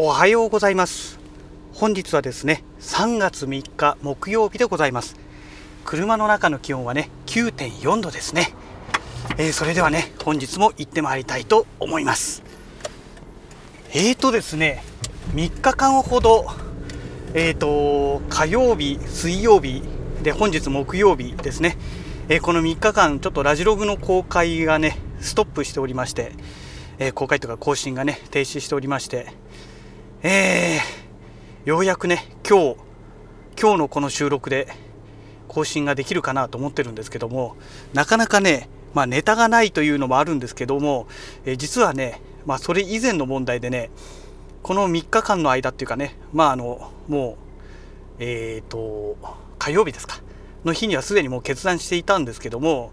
おはようございます。本日はですね3月3日木曜日でございます。車の中の気温はね9.4度ですね、えー、それではね本日も行ってまいりたいと思います。えーとですね3日間ほどえーと火曜日水曜日で本日木曜日ですね、えー、この3日間ちょっとラジログの公開がねストップしておりまして、えー、公開とか更新がね停止しておりましてえー、ようやくね今日今日のこの収録で更新ができるかなと思ってるんですけどもなかなかねまあ、ネタがないというのもあるんですけども、えー、実はね、まあ、それ以前の問題でねこの3日間の間っていうかねまああのもうえっ、ー、と火曜日ですかの日にはすでにもう決断していたんですけども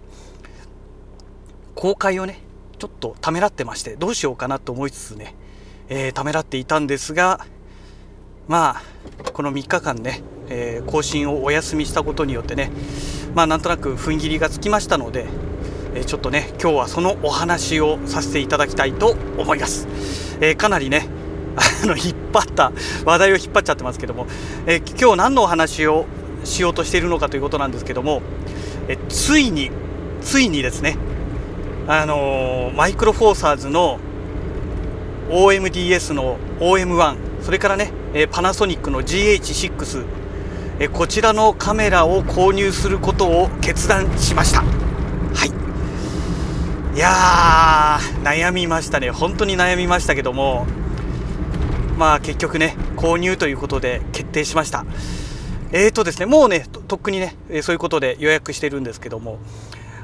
公開をねちょっとためらってましてどうしようかなと思いつつね、えー、ためらっていたんですがまあこの3日間ね、えー、更新をお休みしたことによってねまあなんとなく踏ん切りがつきましたので、えー、ちょっとね今日はそのお話をさせていただきたいと思います、えー、かなりね あの引っ張った話題を引っ張っちゃってますけども、え今日何のお話をしようとしているのかということなんですけども、えついについにですねあのマイクロフォーサーズの OMDS の OM1 それからねパナソニックの GH6 こちらのカメラを購入することを決断しました。はい。いや悩みましたね。本当に悩みましたけどもまあ結局ね購入ということで決定しました。えーとですねもうねとっくにねそういうことで予約してるんですけども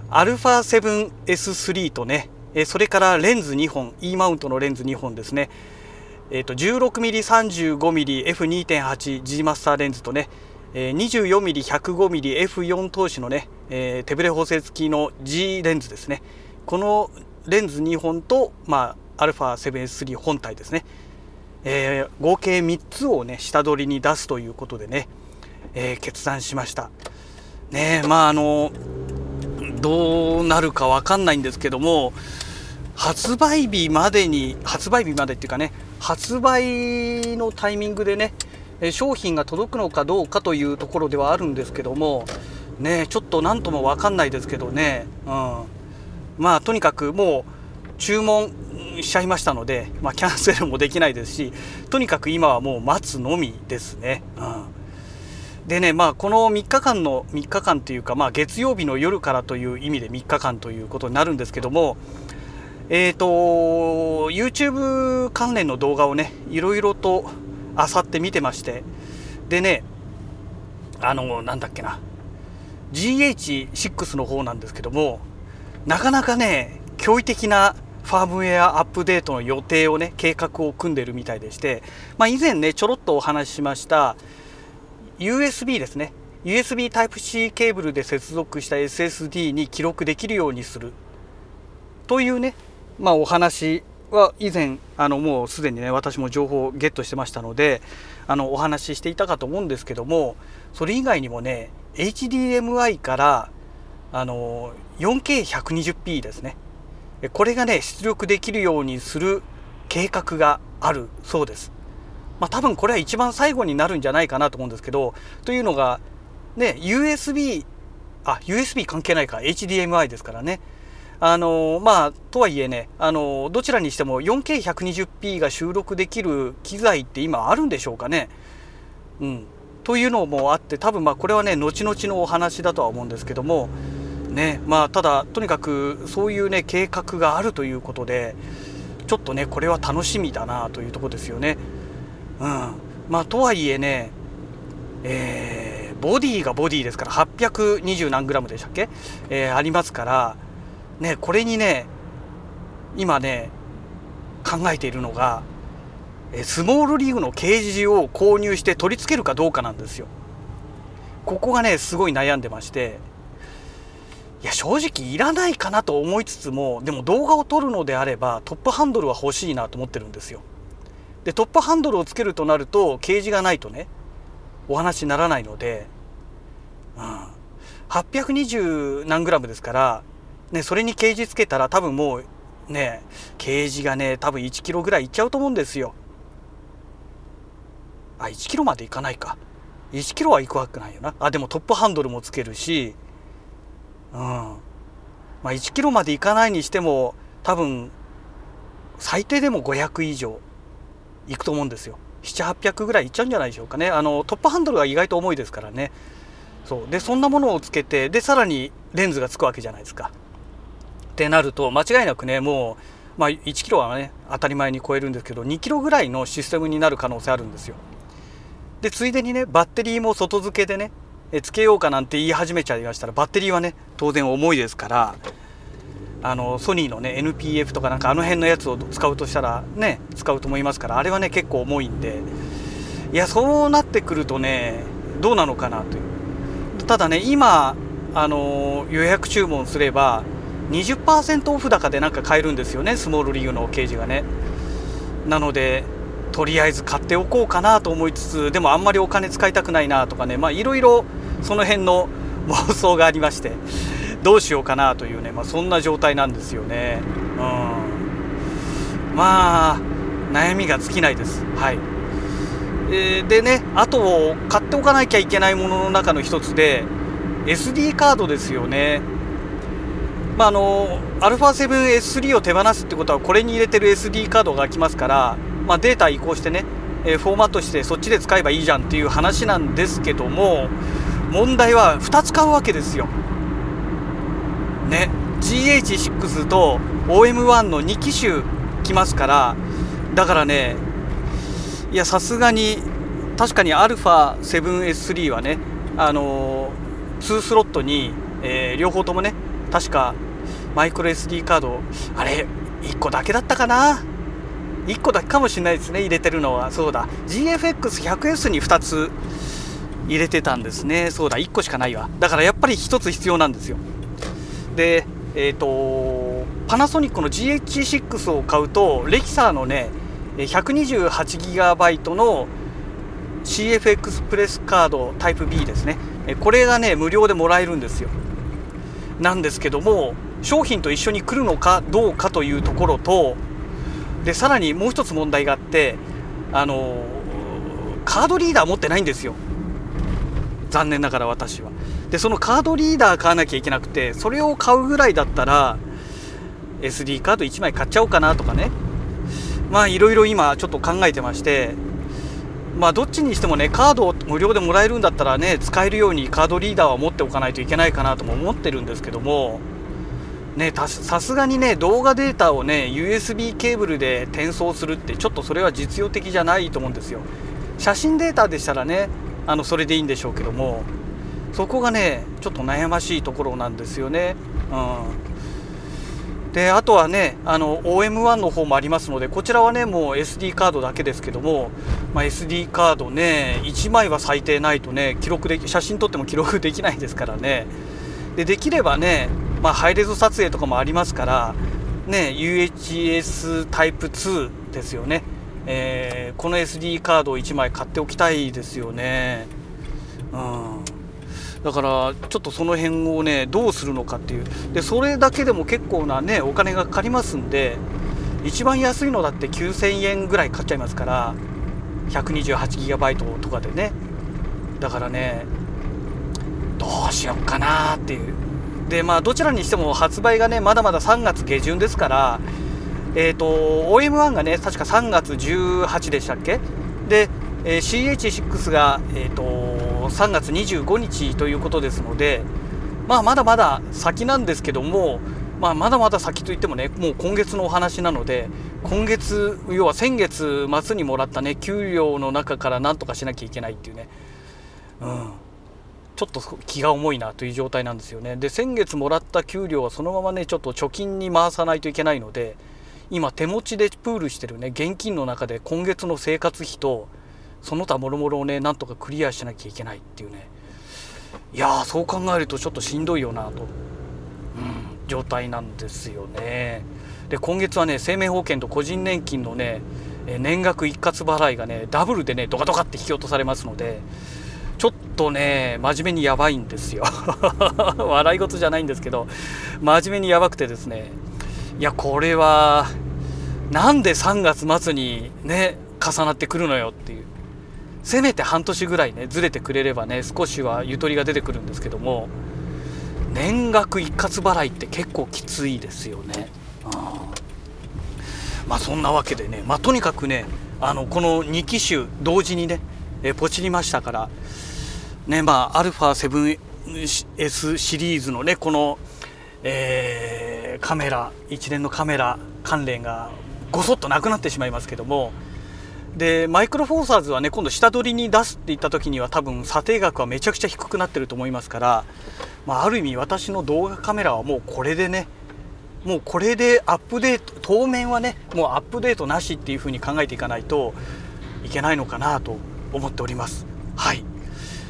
α7S3 とねそれからレンズ2本 E マウントのレンズ2本ですね。えーと、16mm35mmF2.8G マスターレンズとね 24mm105mmF4 投資のね、えー、手ブレ補正付きの G レンズですね。このレンズ2本と、まあ、α7S3 本体ですね、えー、合計3つをね下取りに出すということでね、えー、決断しました。ねまああのどうなるか分かんないんですけども発売日までに発売日までっていうかね発売のタイミングでね商品が届くのかどうかというところではあるんですけどもねちょっと何とも分かんないですけどね、うん、まあとにかくもう注文しちゃいましたので、まあ、キャンセルもできないですしとにかく今はもう待つのみですね。うん。でね、まあ、この3日間の3日間というか、まあ、月曜日の夜からという意味で3日間ということになるんですけども、えっ、ー、と、YouTube 関連の動画をね、いろいろと漁って見てまして、でね、あの、なんだっけな、GH6 の方なんですけども、なかなかね、驚異的なファームウェアアップデートの予定をね、計画を組んでるみたいでして、まあ、以前ね、ちょろっとお話ししました、USB ですね。USB Type-C ケーブルで接続した SSD に記録できるようにする。というね、まあ、お話は以前あのもうすでにね私も情報をゲットしてましたのであのお話ししていたかと思うんですけどもそれ以外にもね HDMI からあの 4K120p ですねこれがね出力できるようにする計画があるそうです。まあ、多分これは一番最後になるんじゃないかなと思うんですけどというのがね USB あ USB 関係ないか HDMI ですからねあのまあとはいえねあのどちらにしても 4K120p が収録できる機材って今あるんでしょうかね。うん、というのもあって多分まあこれはね後々のお話だとは思うんですけどもねまあただとにかくそういうね計画があるということでちょっとねこれは楽しみだなというとこですよね。うん、まあとはいえねえー、ボディがボディですから820何グラムでしたっけ、えー、ありますからね、これにね、今ね、考えているのが、スモールリーグのケージを購入して取り付けるかどうかなんですよ。ここがね、すごい悩んでまして、いや、正直いらないかなと思いつつも、でも動画を撮るのであれば、トップハンドルは欲しいなと思ってるんですよ。で、トップハンドルをつけるとなると、ケージがないとね、お話にならないので、うん、820何グラムですから、ね、それにケージつけたら多分もうね、ケージがね、多分1キロぐらいいっちゃうと思うんですよ。あ1キロまでいかないか。1キロは行くわけないよな。あでもトップハンドルもつけるし。うん。まあ1キロまで行かないにしても多分最低でも500以上行くと思うんですよ。700800ぐらいいっちゃうんじゃないでしょうかね。あのトップハンドルが意外と重いですからね。そう。でそんなものをつけてでさらにレンズがつくわけじゃないですか。ってなると間違いなくねもう、まあ、1キロはね当たり前に超えるんですけど2キロぐらいのシステムになる可能性あるんですよ。でついでにねバッテリーも外付けでねえつけようかなんて言い始めちゃいましたらバッテリーはね当然重いですからあのソニーのね NPF とかなんかあの辺のやつを使うとしたらね使うと思いますからあれはね結構重いんでいやそうなってくるとねどうなのかなという。ただね今あの予約注文すれば20%オフ高でなんか買えるんですよねスモールリーグのケージがねなのでとりあえず買っておこうかなと思いつつでもあんまりお金使いたくないなとかねまあいろいろその辺の 妄想がありましてどうしようかなというね、まあ、そんな状態なんですよね。うん、まあ悩みが尽きないです。はいえー、でねあと買っておかなきゃいけないものの中の一つで SD カードですよね。まあ、あの α7S3 を手放すってことはこれに入れてる SD カードが来ますから、まあ、データ移行してね、えー、フォーマットしてそっちで使えばいいじゃんっていう話なんですけども問題は2つ買うわけですよ。ね GH6 と OM1 の2機種来ますからだからねいやさすがに確かに α7S3 はねあのー、2スロットに、えー、両方ともね確かマイクロ SD カードあれ1個だけだったかな？1個だけかもしれないですね入れてるのは。そうだ。GFX100S に2つ入れてたんですね。そうだ1個しかないわ。だからやっぱり1つ必要なんですよ。でえっ、ー、とパナソニックの GH6 を買うとレキサーのね 128GB の CF エクスプレスカードタイプ B ですね。これがね無料でもらえるんですよ。なんですけども商品と一緒に来るのかどうかというところとでさらにもう一つ問題があってあのカードリーダー持ってないんですよ。残念ながら私は。でそのカードリーダー買わなきゃいけなくてそれを買うぐらいだったら SD カード1枚買っちゃおうかなとかね。まあいろいろ今ちょっと考えてましてまあどっちにしてもねカードを無料でもらえるんだったらね使えるようにカードリーダーは持っておかないといけないかなとも思ってるんですけどもねさすがにね動画データをね USB ケーブルで転送するってちょっとそれは実用的じゃないと思うんですよ写真データでしたらねあのそれでいいんでしょうけどもそこがねちょっと悩ましいところなんですよね。うん、であとはねあの OM1 の方もありますのでこちらはねもう SD カードだけですけども、まあ、SD カードね1枚は最低ないとね記録で写真撮っても記録できないですからね。でできればね、まあ、ハイレゾ撮影とかもありますからね UHS タイプ2ですよね、えー、この SD カードを1枚買っておきたいですよね。うん。だからちょっとその辺をねどうするのかっていう。でそれだけでも結構なねお金がかかりますんで一番安いのだって9000円ぐらい買っちゃいますから 128GB とかでね。だからねどうしよっかなっていう。でまあどちらにしても発売がねまだまだ3月下旬ですからえっ、ー、と OM1 がね確か3月18でしたっけ？で、えー、CH6 がえっ、ー、と3月25日ということですので、まあ、まだまだ先なんですけども、まあ、まだまだ先といってもねもう今月のお話なので今月要は先月末にもらったね給料の中から何とかしなきゃいけないっていうね、うん、ちょっと気が重いなという状態なんですよね。で先月もらった給料はそのままねちょっと貯金に回さないといけないので今手持ちでプールしてるね現金の中で今月の生活費とその他もろもろをねなんとかクリアしなきゃいけないっていうね。いやそう考えるとちょっとしんどいよなと、うん、状態なんですよね。で今月はね生命保険と個人年金のね年額一括払いがねダブルでねドカドカって引き落とされますのでちょっとね真面目にやばいんですよ。笑い事じゃないんですけど真面目にやばくてですね。いやこれはなんで3月末にね重なってくるのよっていう。せめて半年ぐらいねずれてくれればね少しはゆとりが出てくるんですけども年額一括払いって結構きついですよね。まあそんなわけでね、まあ、とにかくねあのこの2機種同時にね、えポチりましたからねまあ α7S シリーズのねこの、えー、カメラ一連のカメラ関連がごそっとなくなってしまいますけどもでマイクロフォーサーズはね今度下取りに出すって言った時には多分査定額はめちゃくちゃ低くなってると思いますから、まあ、ある意味私の動画カメラはもうこれでねもうこれでアップデート当面はねもうアップデートなしっていうふうに考えていかないといけないのかなと思っております。はい、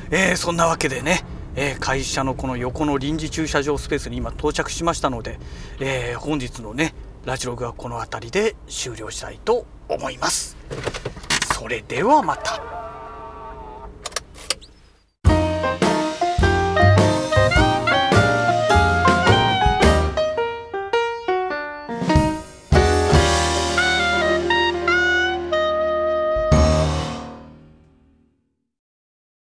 えー、そんなわけでね、えー、会社のこの横の臨時駐車場スペースに今到着しましたので、えー、本日のねラジログはこの辺りで終了したいと思います。それではまた。